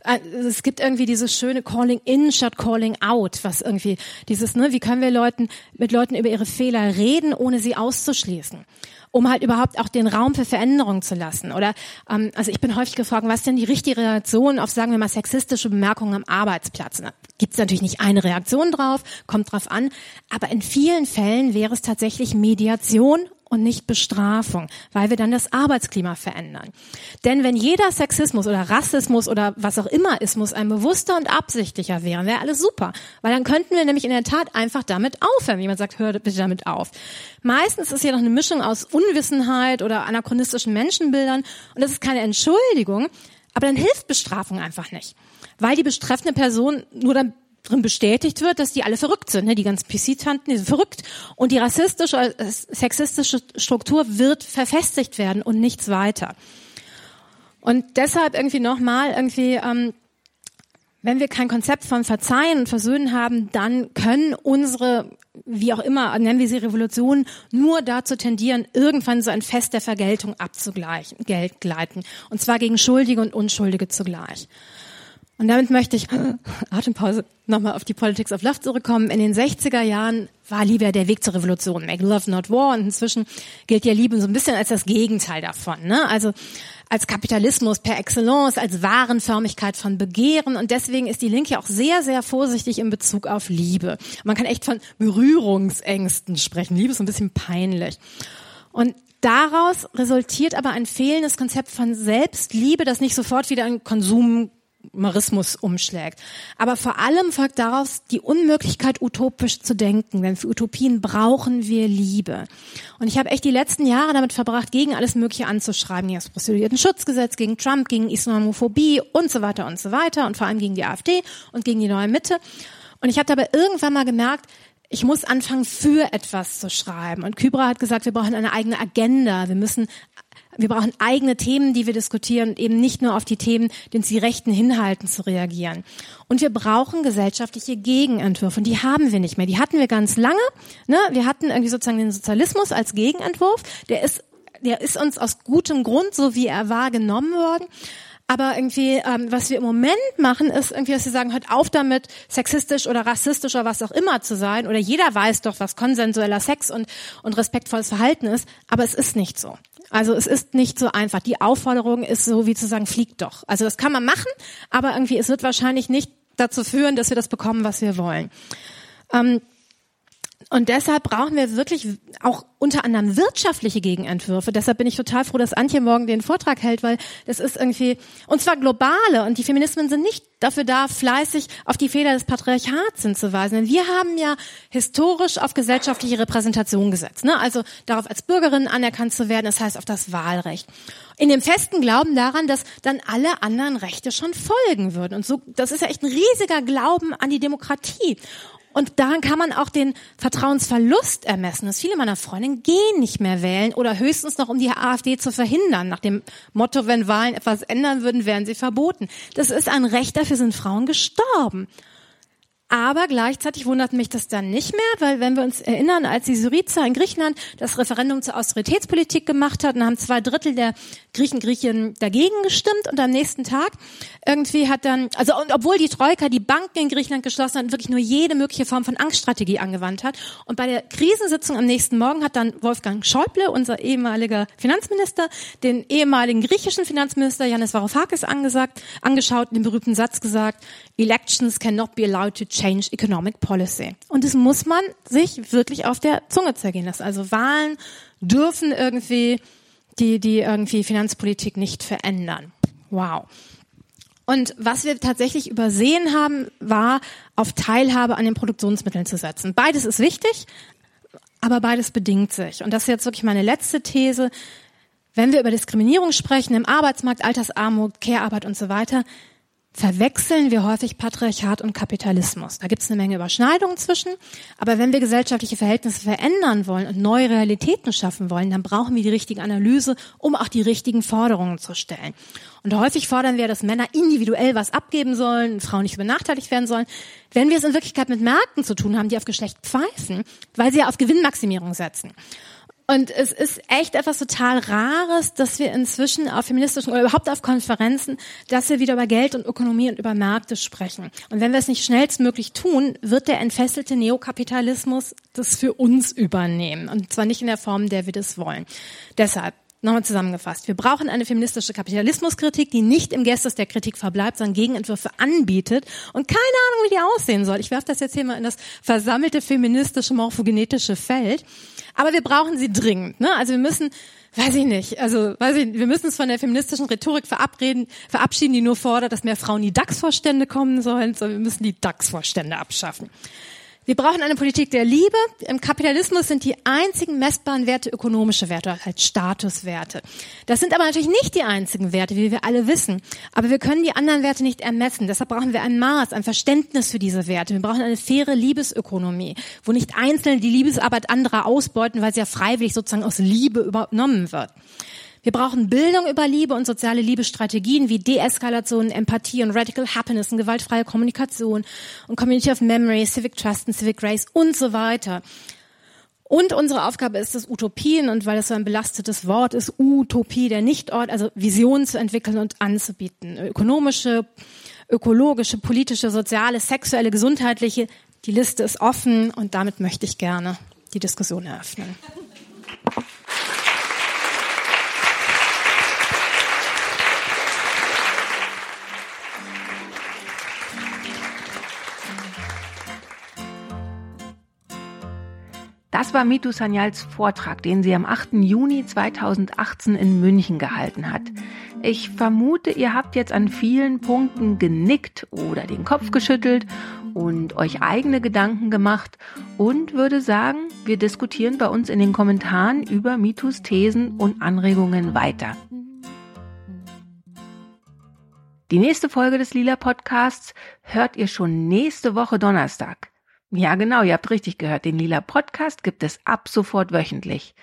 Speaker 2: Äh, es gibt irgendwie dieses schöne Calling in statt Calling out, was irgendwie dieses, ne, wie können wir Leuten, mit Leuten über ihre Fehler reden, ohne sie auszuschließen? Um halt überhaupt auch den Raum für Veränderungen zu lassen. Oder ähm, also ich bin häufig gefragt, was denn die richtige Reaktion auf, sagen wir mal, sexistische Bemerkungen am Arbeitsplatz? Gibt es natürlich nicht eine Reaktion drauf, kommt drauf an, aber in vielen Fällen wäre es tatsächlich Mediation und nicht Bestrafung, weil wir dann das Arbeitsklima verändern. Denn wenn jeder Sexismus oder Rassismus oder was auch immer Ismus ein bewusster und absichtlicher wäre, wäre alles super. Weil dann könnten wir nämlich in der Tat einfach damit aufhören. Wie jemand sagt, hör bitte damit auf. Meistens ist hier noch eine Mischung aus Unwissenheit oder anachronistischen Menschenbildern und das ist keine Entschuldigung, aber dann hilft Bestrafung einfach nicht. Weil die betreffende Person nur dann drin bestätigt wird, dass die alle verrückt sind. Ne? Die ganzen PC-Tanten, die sind verrückt. Und die rassistische, äh, sexistische Struktur wird verfestigt werden und nichts weiter. Und deshalb irgendwie nochmal irgendwie, ähm, wenn wir kein Konzept von Verzeihen und Versöhnen haben, dann können unsere, wie auch immer, nennen wir sie Revolutionen, nur dazu tendieren, irgendwann so ein Fest der Vergeltung abzugleichen, gleiten. Und zwar gegen Schuldige und Unschuldige zugleich. Und damit möchte ich, Atempause, nochmal auf die Politics of Love zurückkommen. In den 60er Jahren war Liebe der Weg zur Revolution. Make love, not war. Und inzwischen gilt ja Liebe so ein bisschen als das Gegenteil davon. Ne? Also als Kapitalismus per excellence, als Warenförmigkeit von Begehren. Und deswegen ist die Linke auch sehr, sehr vorsichtig in Bezug auf Liebe. Man kann echt von Berührungsängsten sprechen. Liebe ist so ein bisschen peinlich. Und Daraus resultiert aber ein fehlendes Konzept von Selbstliebe, das nicht sofort wieder ein Konsum Marismus umschlägt. Aber vor allem folgt daraus die Unmöglichkeit, utopisch zu denken, denn für Utopien brauchen wir Liebe. Und ich habe echt die letzten Jahre damit verbracht, gegen alles Mögliche anzuschreiben, gegen das Prostituierten-Schutzgesetz, gegen Trump, gegen Islamophobie und so weiter und so weiter und vor allem gegen die AfD und gegen die neue Mitte. Und ich habe dabei irgendwann mal gemerkt, ich muss anfangen, für etwas zu schreiben. Und Kybra hat gesagt, wir brauchen eine eigene Agenda. Wir müssen wir brauchen eigene Themen, die wir diskutieren eben nicht nur auf die Themen, die uns die Rechten hinhalten, zu reagieren. Und wir brauchen gesellschaftliche Gegenentwürfe. Und die haben wir nicht mehr. Die hatten wir ganz lange. Ne? Wir hatten irgendwie sozusagen den Sozialismus als Gegenentwurf. Der ist, der ist uns aus gutem Grund, so wie er war, genommen worden. Aber irgendwie, ähm, was wir im Moment machen, ist irgendwie, dass wir sagen, hört auf damit, sexistisch oder rassistisch oder was auch immer zu sein. Oder jeder weiß doch, was konsensueller Sex und, und respektvolles Verhalten ist. Aber es ist nicht so. Also es ist nicht so einfach. Die Aufforderung ist so wie zu sagen, fliegt doch. Also das kann man machen, aber irgendwie, es wird wahrscheinlich nicht dazu führen, dass wir das bekommen, was wir wollen. Ähm, und deshalb brauchen wir wirklich auch unter anderem wirtschaftliche Gegenentwürfe. Deshalb bin ich total froh, dass Antje morgen den Vortrag hält, weil das ist irgendwie, und zwar globale. Und die Feminismen sind nicht dafür da, fleißig auf die Fehler des Patriarchats hinzuweisen. Denn wir haben ja historisch auf gesellschaftliche Repräsentation gesetzt. Ne? Also darauf als Bürgerin anerkannt zu werden, das heißt auf das Wahlrecht. In dem festen Glauben daran, dass dann alle anderen Rechte schon folgen würden. Und so, das ist ja echt ein riesiger Glauben an die Demokratie. Und daran kann man auch den Vertrauensverlust ermessen. Dass viele meiner Freundinnen gehen nicht mehr wählen oder höchstens noch, um die AfD zu verhindern. Nach dem Motto, wenn Wahlen etwas ändern würden, wären sie verboten. Das ist ein Recht, dafür sind Frauen gestorben. Aber gleichzeitig wundert mich das dann nicht mehr, weil wenn wir uns erinnern, als die Syriza in Griechenland das Referendum zur Austeritätspolitik gemacht hat, dann haben zwei Drittel der Griechen, Griechen dagegen gestimmt und am nächsten Tag irgendwie hat dann, also und obwohl die Troika die Banken in Griechenland geschlossen hat und wirklich nur jede mögliche Form von Angststrategie angewandt hat. Und bei der Krisensitzung am nächsten Morgen hat dann Wolfgang Schäuble, unser ehemaliger Finanzminister, den ehemaligen griechischen Finanzminister Yannis Varoufakis angesagt, angeschaut, den berühmten Satz gesagt, Elections cannot be allowed to change economic policy. Und das muss man sich wirklich auf der Zunge zergehen lassen. Also Wahlen dürfen irgendwie die, die irgendwie Finanzpolitik nicht verändern. Wow. Und was wir tatsächlich übersehen haben, war, auf Teilhabe an den Produktionsmitteln zu setzen. Beides ist wichtig, aber beides bedingt sich. Und das ist jetzt wirklich meine letzte These. Wenn wir über Diskriminierung sprechen im Arbeitsmarkt, Altersarmut, Care-Arbeit und so weiter, verwechseln wir häufig Patriarchat und Kapitalismus. Da gibt es eine Menge Überschneidungen zwischen. Aber wenn wir gesellschaftliche Verhältnisse verändern wollen und neue Realitäten schaffen wollen, dann brauchen wir die richtige Analyse, um auch die richtigen Forderungen zu stellen. Und häufig fordern wir, dass Männer individuell was abgeben sollen, Frauen nicht benachteiligt werden sollen. Wenn wir es in Wirklichkeit mit Märkten zu tun haben, die auf Geschlecht pfeifen, weil sie ja auf Gewinnmaximierung setzen. Und es ist echt etwas total Rares, dass wir inzwischen auf feministischen oder überhaupt auf Konferenzen, dass wir wieder über Geld und Ökonomie und über Märkte sprechen. Und wenn wir es nicht schnellstmöglich tun, wird der entfesselte Neokapitalismus das für uns übernehmen. Und zwar nicht in der Form, der wir das wollen. Deshalb, Nochmal zusammengefasst. Wir brauchen eine feministische Kapitalismuskritik, die nicht im Gestus der Kritik verbleibt, sondern Gegenentwürfe anbietet und keine Ahnung, wie die aussehen soll. Ich werfe das jetzt hier mal in das versammelte feministische morphogenetische Feld. Aber wir brauchen sie dringend. Ne? Also wir müssen, weiß ich nicht, also weiß ich, wir müssen es von der feministischen Rhetorik verabreden, verabschieden, die nur fordert, dass mehr Frauen in die DAX-Vorstände kommen sollen, sondern wir müssen die DAX-Vorstände abschaffen. Wir brauchen eine Politik der Liebe. Im Kapitalismus sind die einzigen messbaren Werte ökonomische Werte, halt Statuswerte. Das sind aber natürlich nicht die einzigen Werte, wie wir alle wissen. Aber wir können die anderen Werte nicht ermessen. Deshalb brauchen wir ein Maß, ein Verständnis für diese Werte. Wir brauchen eine faire Liebesökonomie, wo nicht Einzelne die Liebesarbeit anderer ausbeuten, weil sie ja freiwillig sozusagen aus Liebe übernommen wird. Wir brauchen Bildung über Liebe und soziale Liebestrategien wie Deeskalation, Empathie und Radical Happiness und gewaltfreie Kommunikation und Community of Memory, Civic Trust und Civic Grace und so weiter. Und unsere Aufgabe ist es, Utopien, und weil das so ein belastetes Wort ist, Utopie, der Nichtort, also Visionen zu entwickeln und anzubieten. Ökonomische, ökologische, politische, soziale, sexuelle, gesundheitliche. Die Liste ist offen und damit möchte ich gerne die Diskussion eröffnen.
Speaker 1: Das war Mitu Sanyals Vortrag, den sie am 8. Juni 2018 in München gehalten hat. Ich vermute, ihr habt jetzt an vielen Punkten genickt oder den Kopf geschüttelt und euch eigene Gedanken gemacht und würde sagen, wir diskutieren bei uns in den Kommentaren über Mitus Thesen und Anregungen weiter. Die nächste Folge des Lila Podcasts hört ihr schon nächste Woche Donnerstag. Ja, genau, ihr habt richtig gehört. Den Lila Podcast gibt es ab sofort wöchentlich.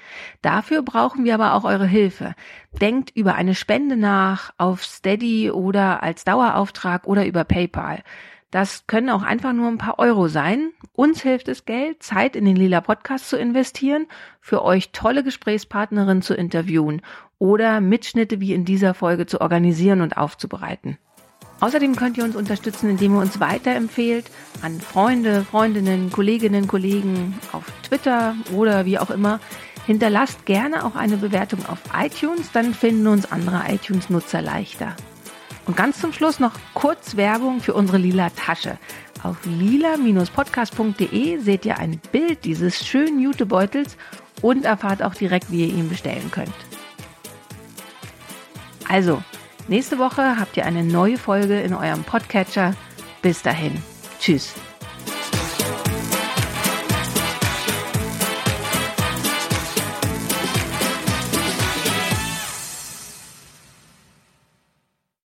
Speaker 1: Dafür brauchen wir aber auch eure Hilfe. Denkt über eine Spende nach auf Steady oder als Dauerauftrag oder über PayPal. Das können auch einfach nur ein paar Euro sein. Uns hilft es Geld, Zeit in den Lila Podcast zu investieren, für euch tolle Gesprächspartnerinnen zu interviewen oder Mitschnitte wie in dieser Folge zu organisieren und aufzubereiten. Außerdem könnt ihr uns unterstützen, indem ihr uns weiterempfehlt an Freunde, Freundinnen, Kolleginnen, Kollegen auf Twitter oder wie auch immer. Hinterlasst gerne auch eine Bewertung auf iTunes, dann finden uns andere iTunes-Nutzer leichter. Und ganz zum Schluss noch kurz Werbung für unsere lila Tasche. Auf lila-podcast.de seht ihr ein Bild dieses schönen Jutebeutels und erfahrt auch direkt, wie ihr ihn bestellen könnt. Also, nächste Woche habt ihr eine neue Folge in eurem Podcatcher. Bis dahin. Tschüss.